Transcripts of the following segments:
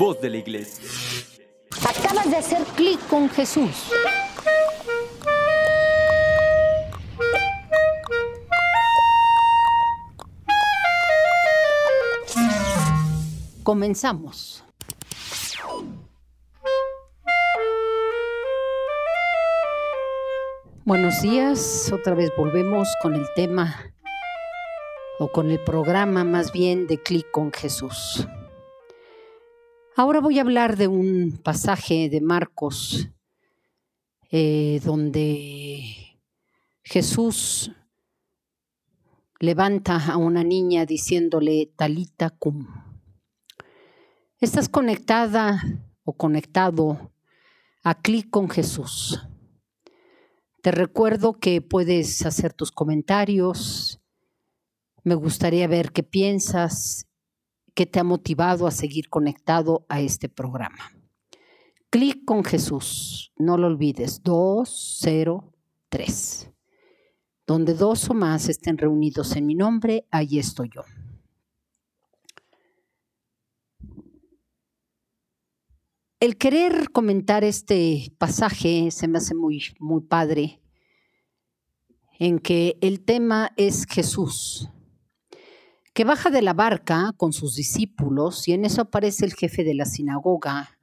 voz de la iglesia. Acabas de hacer clic con Jesús. Comenzamos. Buenos días, otra vez volvemos con el tema o con el programa más bien de Clic con Jesús. Ahora voy a hablar de un pasaje de Marcos eh, donde Jesús levanta a una niña diciéndole talita cum. Estás conectada o conectado a clic con Jesús. Te recuerdo que puedes hacer tus comentarios. Me gustaría ver qué piensas ¿Qué te ha motivado a seguir conectado a este programa. Clic con Jesús, no lo olvides, 203. Donde dos o más estén reunidos en mi nombre, ahí estoy yo. El querer comentar este pasaje se me hace muy, muy padre, en que el tema es Jesús que baja de la barca con sus discípulos y en eso aparece el jefe de la sinagoga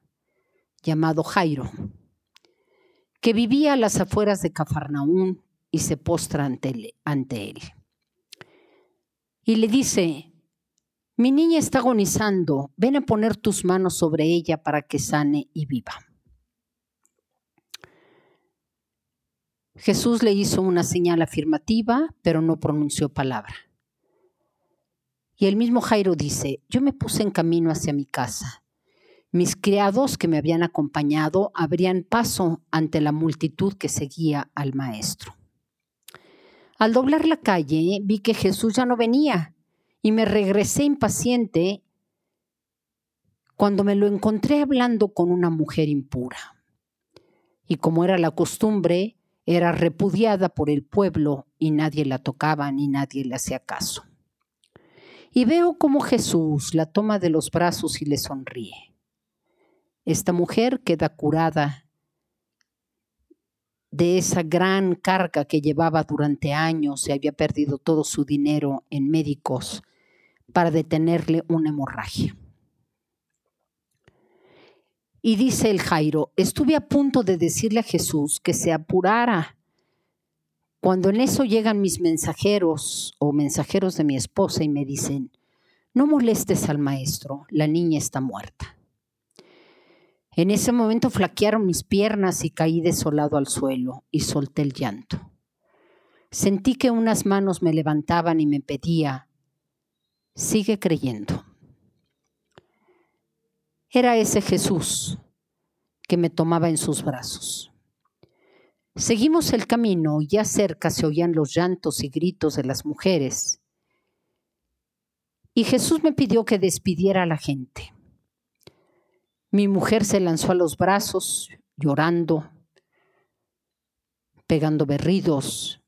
llamado Jairo, que vivía a las afueras de Cafarnaún y se postra ante él, ante él. Y le dice, mi niña está agonizando, ven a poner tus manos sobre ella para que sane y viva. Jesús le hizo una señal afirmativa, pero no pronunció palabra. Y el mismo Jairo dice, yo me puse en camino hacia mi casa. Mis criados que me habían acompañado abrían paso ante la multitud que seguía al maestro. Al doblar la calle vi que Jesús ya no venía y me regresé impaciente cuando me lo encontré hablando con una mujer impura. Y como era la costumbre, era repudiada por el pueblo y nadie la tocaba ni nadie le hacía caso y veo cómo Jesús la toma de los brazos y le sonríe. Esta mujer queda curada de esa gran carga que llevaba durante años y había perdido todo su dinero en médicos para detenerle una hemorragia. Y dice el Jairo, estuve a punto de decirle a Jesús que se apurara cuando en eso llegan mis mensajeros o mensajeros de mi esposa y me dicen, no molestes al maestro, la niña está muerta. En ese momento flaquearon mis piernas y caí desolado al suelo y solté el llanto. Sentí que unas manos me levantaban y me pedía, sigue creyendo. Era ese Jesús que me tomaba en sus brazos. Seguimos el camino y ya cerca se oían los llantos y gritos de las mujeres. Y Jesús me pidió que despidiera a la gente. Mi mujer se lanzó a los brazos, llorando, pegando berridos,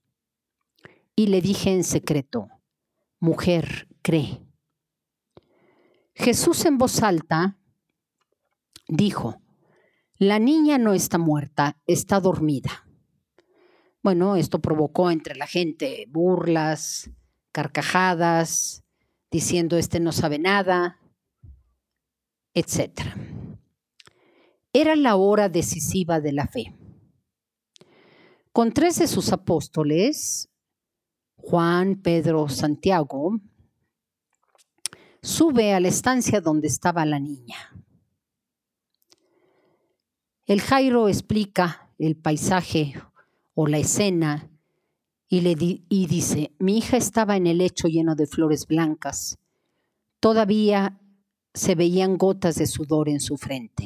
y le dije en secreto, mujer, cree. Jesús en voz alta dijo, la niña no está muerta, está dormida. Bueno, esto provocó entre la gente burlas, carcajadas, diciendo este no sabe nada, etc. Era la hora decisiva de la fe. Con tres de sus apóstoles, Juan, Pedro, Santiago, sube a la estancia donde estaba la niña. El Jairo explica el paisaje o la escena y, le y dice, mi hija estaba en el lecho lleno de flores blancas. Todavía se veían gotas de sudor en su frente.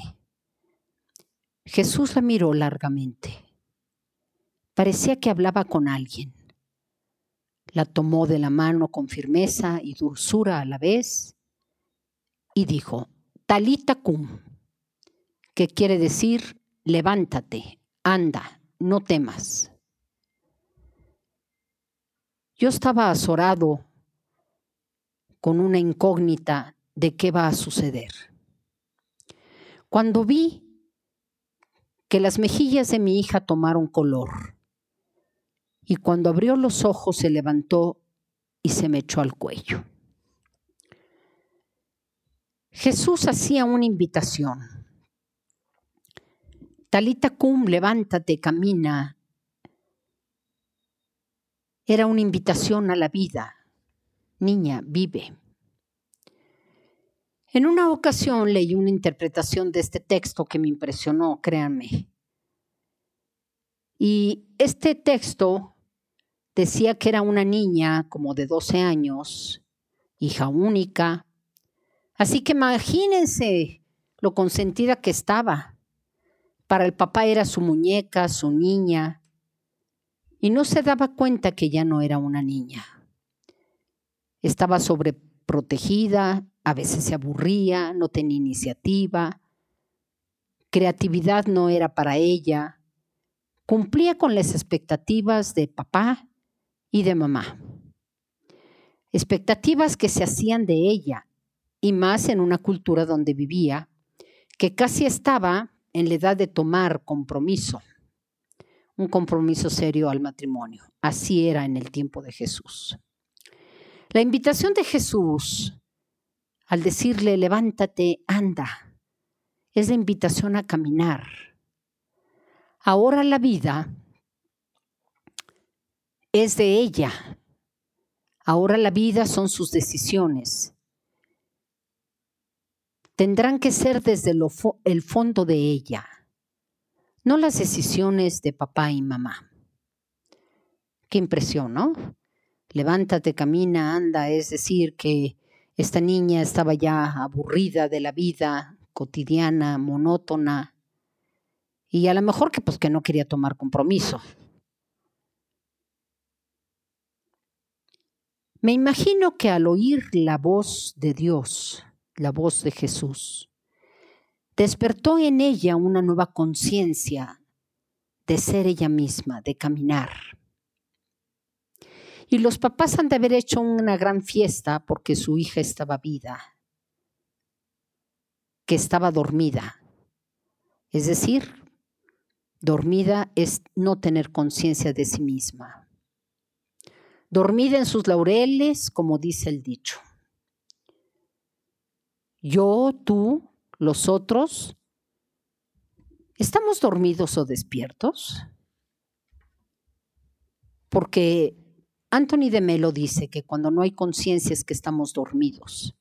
Jesús la miró largamente. Parecía que hablaba con alguien. La tomó de la mano con firmeza y dulzura a la vez y dijo, Talita cum, que quiere decir, levántate, anda, no temas. Yo estaba azorado con una incógnita de qué va a suceder. Cuando vi que las mejillas de mi hija tomaron color y cuando abrió los ojos se levantó y se me echó al cuello. Jesús hacía una invitación. Talita cum, levántate, camina. Era una invitación a la vida. Niña, vive. En una ocasión leí una interpretación de este texto que me impresionó, créanme. Y este texto decía que era una niña como de 12 años, hija única. Así que imagínense lo consentida que estaba. Para el papá era su muñeca, su niña, y no se daba cuenta que ya no era una niña. Estaba sobreprotegida, a veces se aburría, no tenía iniciativa, creatividad no era para ella, cumplía con las expectativas de papá y de mamá. Expectativas que se hacían de ella, y más en una cultura donde vivía, que casi estaba en la edad de tomar compromiso, un compromiso serio al matrimonio. Así era en el tiempo de Jesús. La invitación de Jesús al decirle, levántate, anda, es la invitación a caminar. Ahora la vida es de ella. Ahora la vida son sus decisiones. Tendrán que ser desde el fondo de ella, no las decisiones de papá y mamá. Qué impresión, ¿no? Levántate, camina, anda, es decir, que esta niña estaba ya aburrida de la vida cotidiana, monótona, y a lo mejor que pues que no quería tomar compromiso. Me imagino que al oír la voz de Dios, la voz de Jesús, despertó en ella una nueva conciencia de ser ella misma, de caminar. Y los papás han de haber hecho una gran fiesta porque su hija estaba vida, que estaba dormida. Es decir, dormida es no tener conciencia de sí misma. Dormida en sus laureles, como dice el dicho. Yo, tú, los otros, ¿estamos dormidos o despiertos? Porque Anthony de Melo dice que cuando no hay conciencia es que estamos dormidos.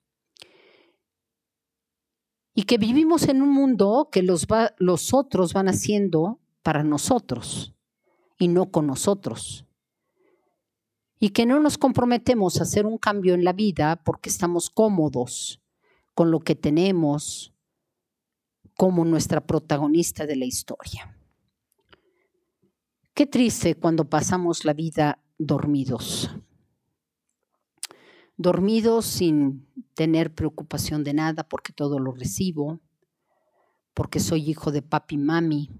Y que vivimos en un mundo que los, los otros van haciendo para nosotros y no con nosotros. Y que no nos comprometemos a hacer un cambio en la vida porque estamos cómodos con lo que tenemos como nuestra protagonista de la historia. Qué triste cuando pasamos la vida dormidos. Dormidos sin tener preocupación de nada porque todo lo recibo, porque soy hijo de papi y mami.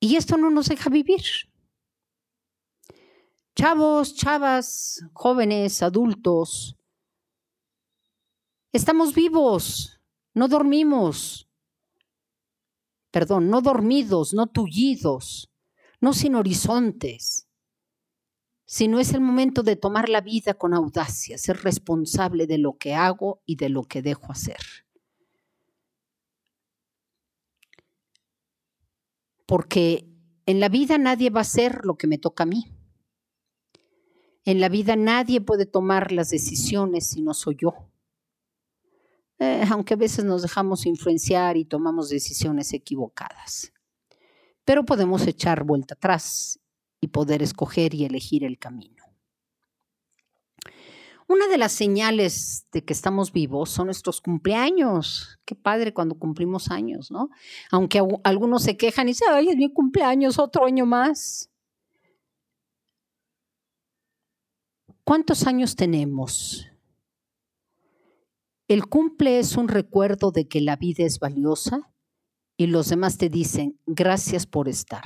Y esto no nos deja vivir. Chavos, chavas, jóvenes, adultos, estamos vivos, no dormimos. Perdón, no dormidos, no tullidos no sin horizontes, sino es el momento de tomar la vida con audacia, ser responsable de lo que hago y de lo que dejo hacer. Porque en la vida nadie va a hacer lo que me toca a mí. En la vida nadie puede tomar las decisiones si no soy yo. Eh, aunque a veces nos dejamos influenciar y tomamos decisiones equivocadas pero podemos echar vuelta atrás y poder escoger y elegir el camino. Una de las señales de que estamos vivos son nuestros cumpleaños. Qué padre cuando cumplimos años, ¿no? Aunque algunos se quejan y dicen, ay, es mi cumpleaños, otro año más. ¿Cuántos años tenemos? El cumple es un recuerdo de que la vida es valiosa y los demás te dicen, gracias por estar.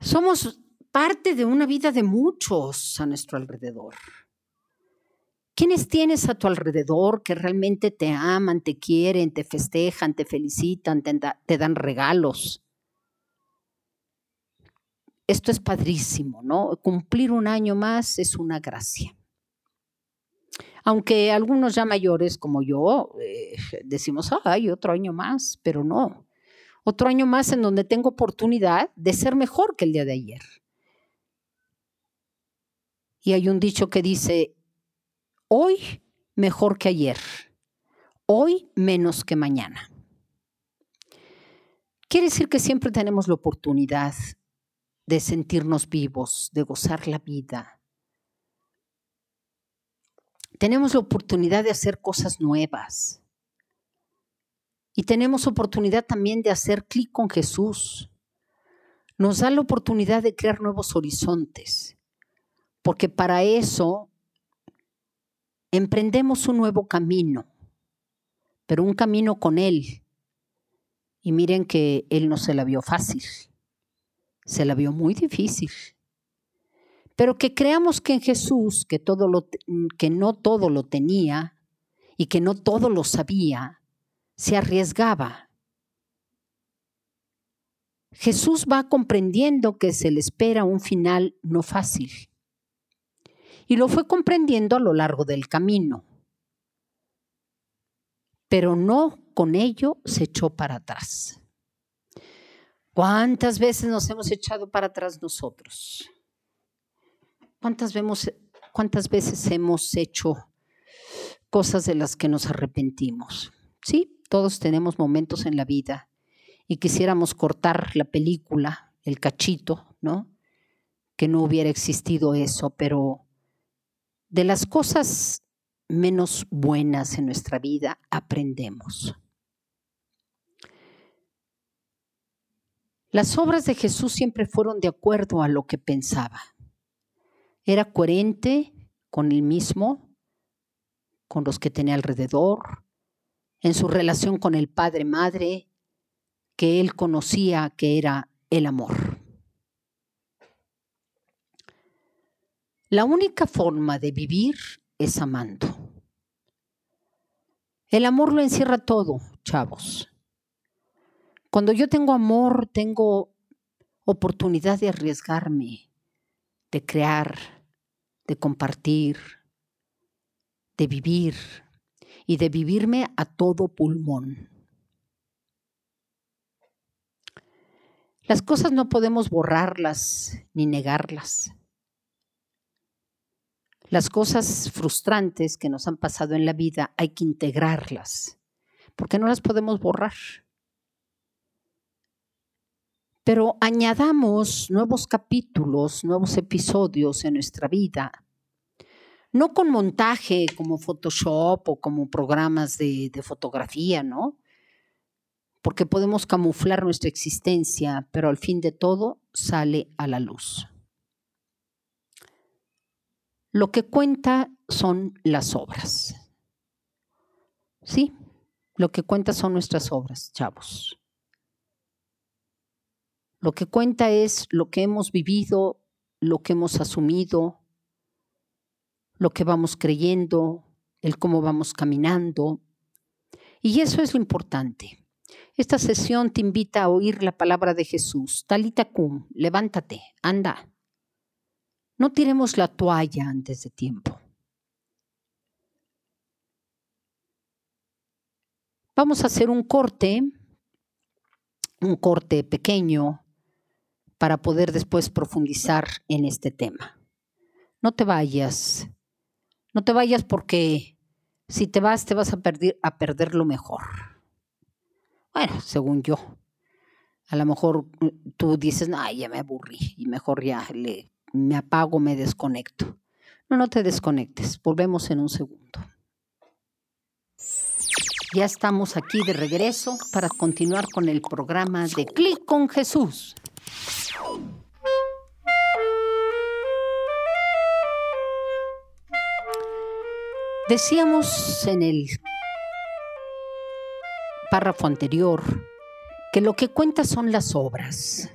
Somos parte de una vida de muchos a nuestro alrededor. ¿Quiénes tienes a tu alrededor que realmente te aman, te quieren, te festejan, te felicitan, te, te dan regalos? Esto es padrísimo, ¿no? Cumplir un año más es una gracia. Aunque algunos ya mayores como yo eh, decimos, ay, otro año más, pero no. Otro año más en donde tengo oportunidad de ser mejor que el día de ayer. Y hay un dicho que dice, hoy mejor que ayer, hoy menos que mañana. Quiere decir que siempre tenemos la oportunidad de sentirnos vivos, de gozar la vida. Tenemos la oportunidad de hacer cosas nuevas. Y tenemos oportunidad también de hacer clic con Jesús. Nos da la oportunidad de crear nuevos horizontes, porque para eso emprendemos un nuevo camino, pero un camino con Él. Y miren que Él no se la vio fácil se la vio muy difícil. Pero que creamos que en Jesús, que, que no todo lo tenía y que no todo lo sabía, se arriesgaba. Jesús va comprendiendo que se le espera un final no fácil. Y lo fue comprendiendo a lo largo del camino. Pero no con ello se echó para atrás. ¿Cuántas veces nos hemos echado para atrás nosotros? ¿Cuántas, vemos, cuántas veces hemos hecho cosas de las que nos arrepentimos? Sí, todos tenemos momentos en la vida y quisiéramos cortar la película, el cachito, ¿no? Que no hubiera existido eso, pero de las cosas menos buenas en nuestra vida aprendemos. Las obras de Jesús siempre fueron de acuerdo a lo que pensaba. Era coherente con él mismo, con los que tenía alrededor, en su relación con el Padre Madre, que él conocía que era el amor. La única forma de vivir es amando. El amor lo encierra todo, chavos. Cuando yo tengo amor, tengo oportunidad de arriesgarme, de crear, de compartir, de vivir y de vivirme a todo pulmón. Las cosas no podemos borrarlas ni negarlas. Las cosas frustrantes que nos han pasado en la vida hay que integrarlas, porque no las podemos borrar pero añadamos nuevos capítulos, nuevos episodios en nuestra vida. No con montaje como Photoshop o como programas de, fotografía, ¿no? Porque podemos camuflar nuestra existencia, pero al fin de todo sale a la luz. Lo que cuenta son las obras. Sí, lo que cuenta son nuestras obras, chavos. Lo que cuenta es lo que hemos vivido, lo que hemos asumido, lo que vamos creyendo, el cómo vamos caminando. Y eso es lo importante. Esta sesión te invita a oír la palabra de Jesús. Talita cum, levántate, anda. No tiremos la toalla antes de tiempo. Vamos a hacer un corte, un corte pequeño para poder después profundizar en este tema. No te vayas, no te vayas porque si te vas te vas a perder, a perder lo mejor. Bueno, según yo. A lo mejor mm, tú dices, no, ya me aburrí y mejor ya me apago, me desconecto. No, no te desconectes. Volvemos en un segundo. Ya estamos aquí de regreso para continuar con el programa de Clic con Jesús. Decíamos en el párrafo anterior que lo que cuenta son las obras.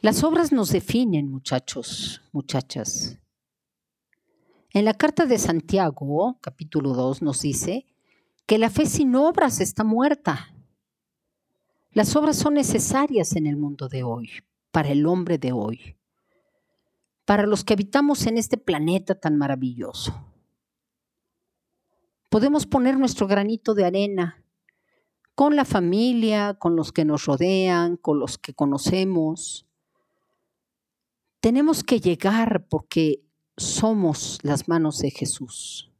Las obras nos definen, muchachos, muchachas. En la carta de Santiago, capítulo 2, nos dice que la fe sin obras está muerta. Las obras son necesarias en el mundo de hoy, para el hombre de hoy, para los que habitamos en este planeta tan maravilloso. Podemos poner nuestro granito de arena con la familia, con los que nos rodean, con los que conocemos. Tenemos que llegar porque somos las manos de Jesús.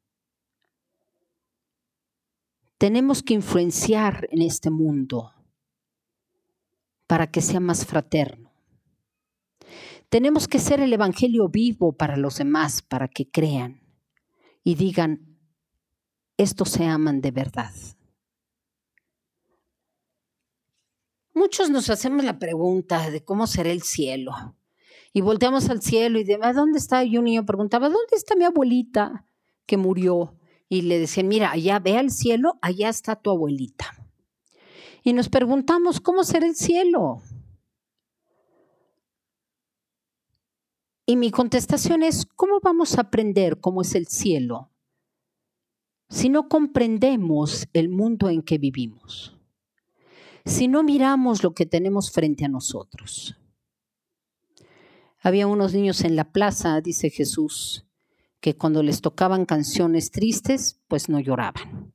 Tenemos que influenciar en este mundo para que sea más fraterno. Tenemos que ser el Evangelio vivo para los demás, para que crean y digan, estos se aman de verdad. Muchos nos hacemos la pregunta de cómo será el cielo. Y volteamos al cielo y de ¿dónde está? Y un niño preguntaba, ¿dónde está mi abuelita que murió? Y le decían, mira, allá ve al cielo, allá está tu abuelita. Y nos preguntamos, ¿cómo será el cielo? Y mi contestación es, ¿cómo vamos a aprender cómo es el cielo si no comprendemos el mundo en que vivimos? Si no miramos lo que tenemos frente a nosotros. Había unos niños en la plaza, dice Jesús, que cuando les tocaban canciones tristes, pues no lloraban.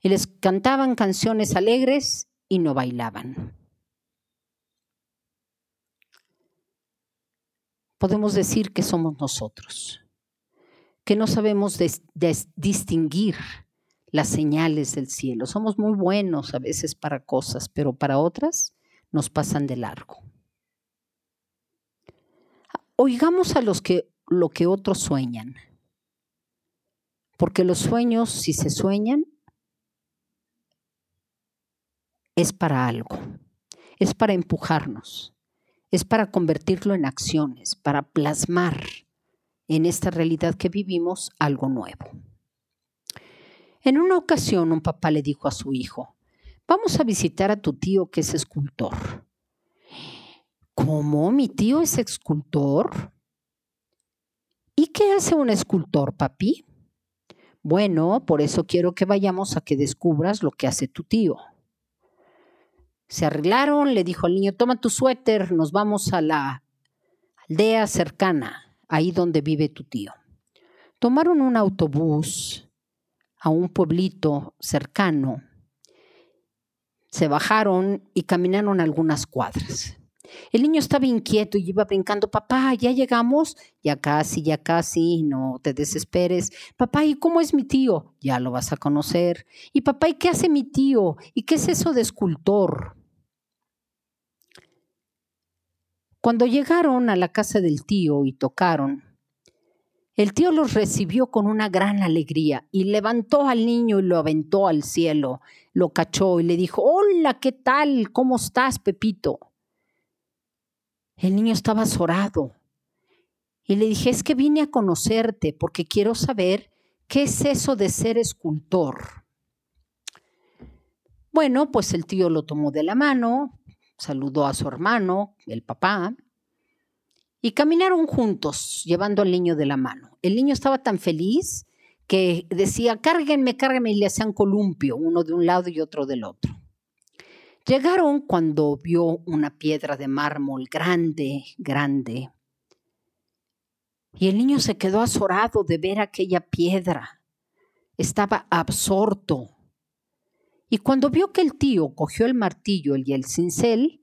Y les cantaban canciones alegres y no bailaban. Podemos decir que somos nosotros, que no sabemos distinguir las señales del cielo. Somos muy buenos a veces para cosas, pero para otras nos pasan de largo. Oigamos a los que lo que otros sueñan. Porque los sueños, si se sueñan, es para algo, es para empujarnos, es para convertirlo en acciones, para plasmar en esta realidad que vivimos algo nuevo. En una ocasión un papá le dijo a su hijo, vamos a visitar a tu tío que es escultor. ¿Cómo? ¿Mi tío es escultor? ¿Y qué hace un escultor, papi? Bueno, por eso quiero que vayamos a que descubras lo que hace tu tío. Se arreglaron, le dijo al niño, toma tu suéter, nos vamos a la aldea cercana, ahí donde vive tu tío. Tomaron un autobús a un pueblito cercano, se bajaron y caminaron algunas cuadras. El niño estaba inquieto y iba brincando, papá, ya llegamos, ya casi, ya casi, no te desesperes. Papá, ¿y cómo es mi tío? Ya lo vas a conocer. Y papá, ¿y qué hace mi tío? ¿Y qué es eso de escultor? Cuando llegaron a la casa del tío y tocaron, el tío los recibió con una gran alegría y levantó al niño y lo aventó al cielo, lo cachó y le dijo, hola, ¿qué tal? ¿Cómo estás, Pepito? El niño estaba azorado. Y le dije, es que vine a conocerte porque quiero saber qué es eso de ser escultor. Bueno, pues el tío lo tomó de la mano, saludó a su hermano, el papá, y caminaron juntos, llevando al niño de la mano. El niño estaba tan feliz que decía, cárguenme, cárguenme, y le hacían columpio, uno de un lado y otro del otro. Llegaron cuando vio una piedra de mármol grande, grande. Y el niño se quedó azorado de ver aquella piedra. Estaba absorto. Y cuando vio que el tío cogió el martillo y el cincel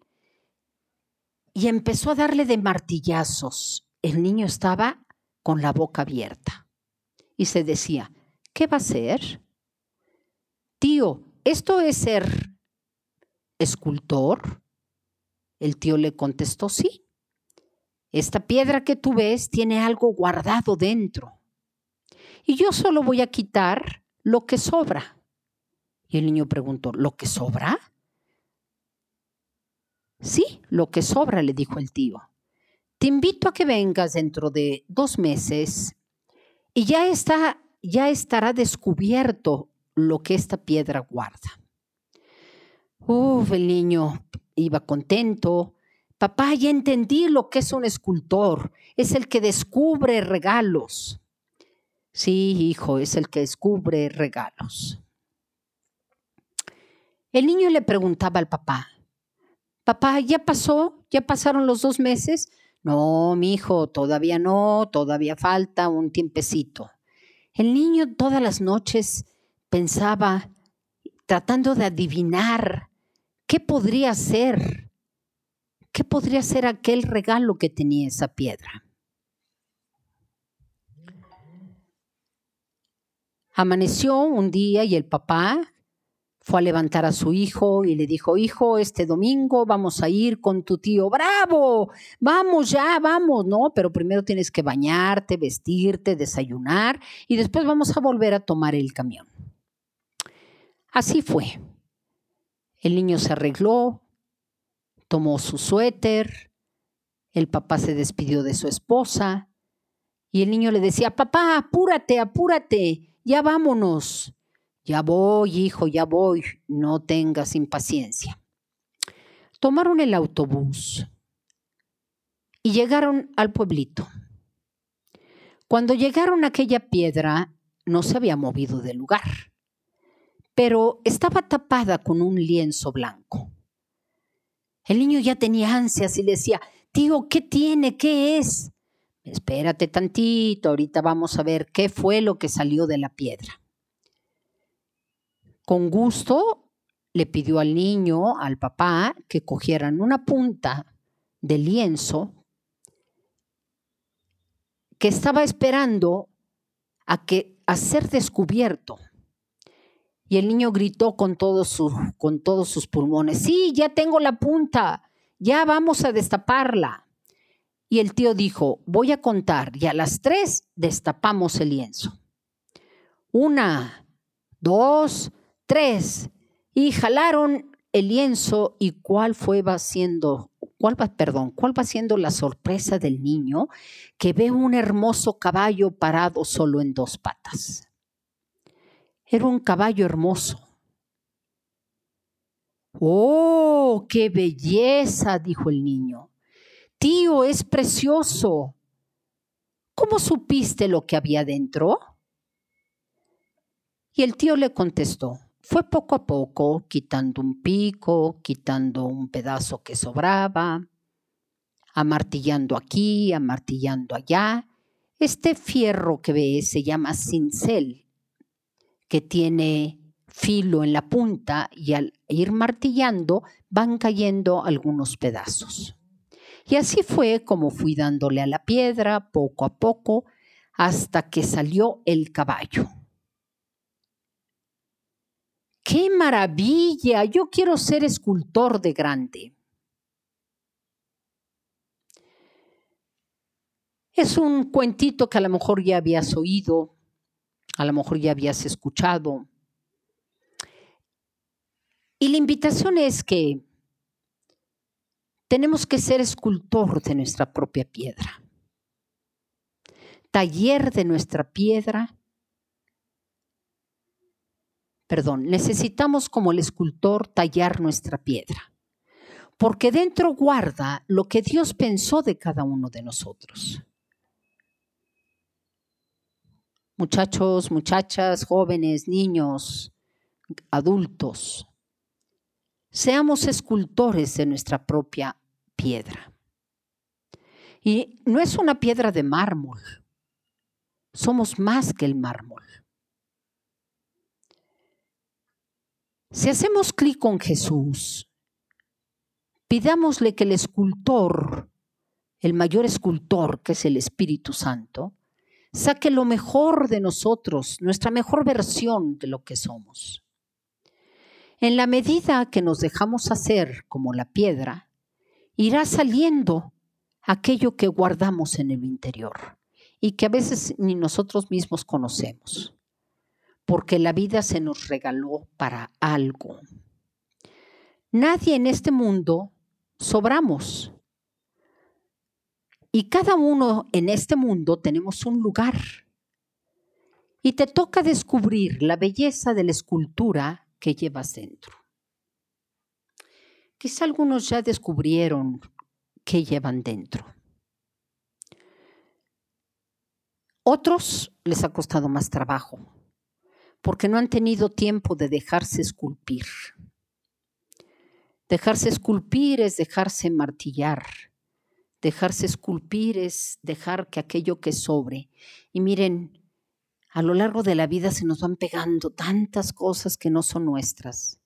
y empezó a darle de martillazos, el niño estaba con la boca abierta. Y se decía, ¿qué va a hacer? Tío, esto es ser escultor? El tío le contestó, sí. Esta piedra que tú ves tiene algo guardado dentro. Y yo solo voy a quitar lo que sobra. Y el niño preguntó, ¿lo que sobra? Sí, lo que sobra, le dijo el tío. Te invito a que vengas dentro de dos meses y ya está, ya estará descubierto lo que esta piedra guarda. Uf, el niño iba contento. Papá, ya entendí lo que es un escultor. Es el que descubre regalos. Sí, hijo, es el que descubre regalos. El niño le preguntaba al papá, papá, ¿ya pasó? ¿Ya pasaron los dos meses? No, mi hijo, todavía no, todavía falta un tiempecito. El niño todas las noches pensaba, tratando de adivinar qué podría ser, qué podría ser aquel regalo que tenía esa piedra. Amaneció un día y el papá fue a levantar a su hijo y le dijo, hijo, este domingo vamos a ir con tu tío. Bravo, vamos ya, vamos, ¿no? Pero primero tienes que bañarte, vestirte, desayunar y después vamos a volver a tomar el camión. Así fue. El niño se arregló, tomó su suéter, el papá se despidió de su esposa y el niño le decía, papá, apúrate, apúrate, ya vámonos. Ya voy, hijo, ya voy, no tengas impaciencia. Tomaron el autobús y llegaron al pueblito. Cuando llegaron a aquella piedra, no se había movido del lugar, pero estaba tapada con un lienzo blanco. El niño ya tenía ansias y decía, tío, ¿qué tiene? ¿Qué es? Espérate tantito, ahorita vamos a ver qué fue lo que salió de la piedra. Con gusto le pidió al niño, al papá, que cogieran una punta de lienzo que estaba esperando a, que, a ser descubierto. Y el niño gritó con, con todos sus pulmones, sí, ya tengo la punta, ya vamos a destaparla. Y el tío dijo, voy a contar, y a las tres destapamos el lienzo. Una, dos, Tres, y jalaron el lienzo y cuál fue va siendo, cuál va, perdón, cuál va siendo la sorpresa del niño que ve un hermoso caballo parado solo en dos patas. Era un caballo hermoso. ¡Oh, qué belleza! dijo el niño. Tío, es precioso. ¿Cómo supiste lo que había dentro? Y el tío le contestó, fue poco a poco quitando un pico, quitando un pedazo que sobraba, amartillando aquí, amartillando allá. Este fierro que ve se llama cincel, que tiene filo en la punta y al ir martillando van cayendo algunos pedazos. Y así fue como fui dándole a la piedra poco a poco hasta que salió el caballo. ¡Qué maravilla! Yo quiero ser escultor de grande. Es un cuentito que a lo mejor ya habías oído, a lo mejor ya habías escuchado. Y la invitación es que tenemos que ser escultor de nuestra propia piedra, taller de nuestra piedra perdón, necesitamos como el escultor tallar nuestra piedra, porque dentro guarda lo que Dios pensó de cada uno de nosotros. Muchachos, muchachas, jóvenes, niños, adultos, seamos escultores de nuestra propia piedra. Y no es una piedra de mármol, somos más que el mármol. Si hacemos clic con Jesús, pidámosle que el escultor, el mayor escultor que es el Espíritu Santo, saque lo mejor de nosotros, nuestra mejor versión de lo que somos. En la medida que nos dejamos hacer como la piedra, irá saliendo aquello que guardamos en el interior y que a veces ni nosotros mismos conocemos porque la vida se nos regaló para algo. Nadie en este mundo sobramos. Y cada uno en este mundo tenemos un lugar. Y te toca descubrir la belleza de la escultura que llevas dentro. Quizá algunos ya descubrieron qué llevan dentro. Otros les ha costado más trabajo, porque no han tenido tiempo de dejarse esculpir. Dejarse esculpir es dejarse martillar. Dejarse esculpir es dejar que aquello que sobre. Y miren, a lo largo de la vida se nos van pegando tantas cosas que no son nuestras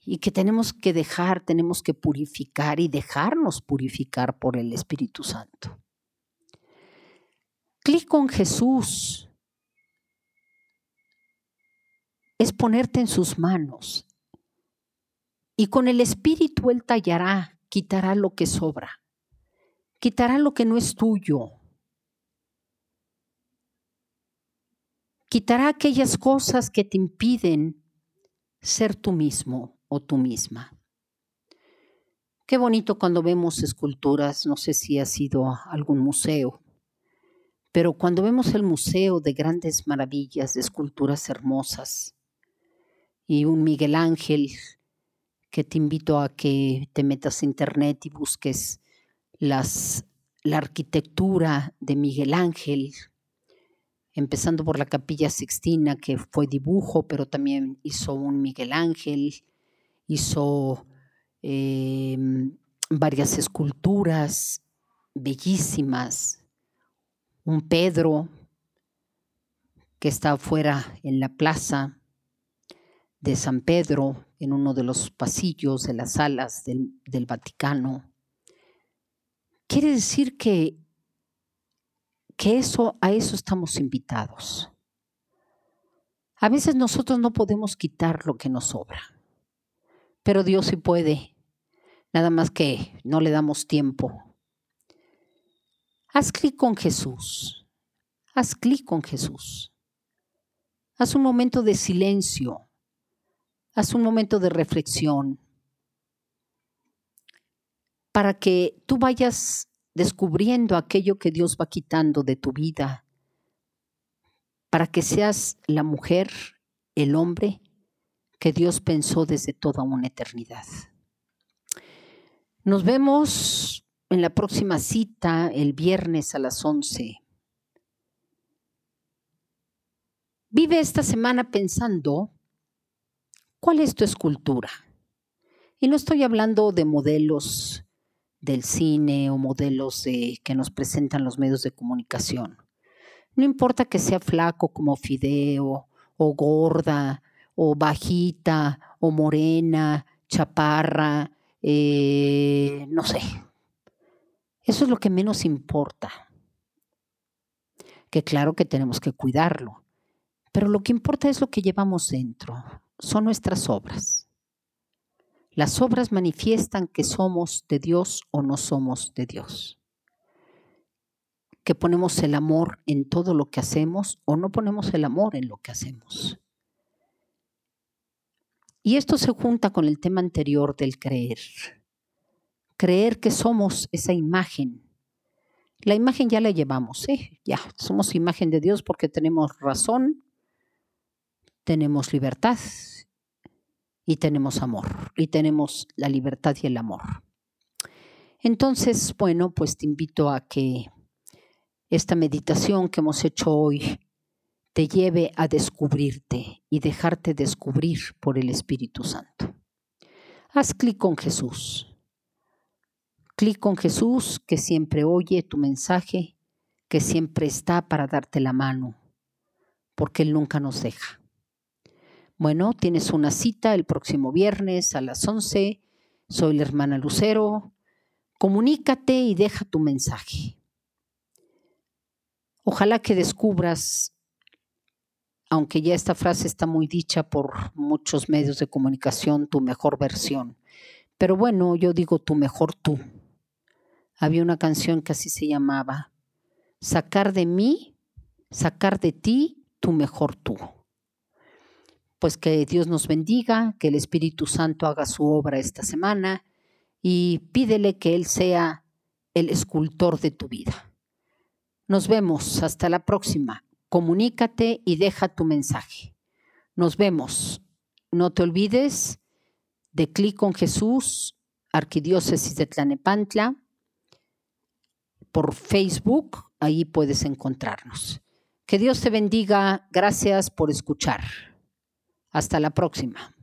y que tenemos que dejar, tenemos que purificar y dejarnos purificar por el Espíritu Santo. Clic con Jesús es ponerte en sus manos y con el Espíritu Él tallará, quitará lo que sobra, quitará lo que no es tuyo, quitará aquellas cosas que te impiden ser tú mismo o tú misma. Qué bonito cuando vemos esculturas, no sé si ha sido algún museo, pero cuando vemos el museo de grandes maravillas, de esculturas hermosas, y un Miguel Ángel, que te invito a que te metas a internet y busques las, la arquitectura de Miguel Ángel, empezando por la capilla Sixtina, que fue dibujo, pero también hizo un Miguel Ángel, hizo em, varias esculturas bellísimas, un Pedro que está afuera en la plaza de San Pedro, en uno de los pasillos de las salas del, del Vaticano. Quiere decir que, que eso, a eso estamos invitados. A veces nosotros no podemos quitar lo que nos sobra pero Dios sí puede, nada más que no le damos tiempo. Haz clic con Jesús, haz clic con Jesús. Haz un momento de silencio, haz un momento de reflexión, para que tú vayas descubriendo aquello que Dios va quitando de tu vida, para que seas la mujer, el hombre que Dios pensó desde toda una eternidad. Nos vemos en la próxima cita el viernes a las 11. Vive esta semana pensando cuál es tu escultura. Y no estoy hablando de modelos del cine o modelos que nos presentan los medios de comunicación. No importa que sea flaco como Fideo o gorda o bajita, o morena, chaparra, eh, no sé. Eso es lo que menos importa. Que claro que tenemos que cuidarlo, pero lo que importa es lo que llevamos dentro, son nuestras obras. Las obras manifiestan que somos de Dios o no somos de Dios. Que ponemos el amor en todo lo que hacemos o no ponemos el amor en lo que hacemos. Y esto se junta con el tema anterior del creer. Creer que somos esa imagen. La imagen ya la llevamos, ¿eh? ya somos imagen de Dios porque tenemos razón, tenemos libertad y tenemos amor, y tenemos la libertad y el amor. Entonces, bueno, pues te invito a que esta meditación que hemos hecho hoy te lleve a descubrirte y dejarte descubrir por el Espíritu Santo. Haz clic con Jesús. Clic con Jesús que siempre oye tu mensaje, que siempre está para darte la mano, porque Él nunca nos deja. Bueno, tienes una cita el próximo viernes a las 11. Soy la hermana Lucero. Comunícate y deja tu mensaje. Ojalá que descubras aunque ya esta frase está muy dicha por muchos medios de comunicación, tu mejor versión. Pero bueno, yo digo tu mejor tú. Había una canción que así se llamaba, sacar de mí, sacar de ti tu mejor tú. Pues que Dios nos bendiga, que el Espíritu Santo haga su obra esta semana y pídele que Él sea el escultor de tu vida. Nos vemos, hasta la próxima comunícate y deja tu mensaje. Nos vemos. No te olvides de clic con Jesús, Arquidiócesis de Tlanepantla, por Facebook ahí puedes encontrarnos. Que Dios te bendiga. Gracias por escuchar. Hasta la próxima.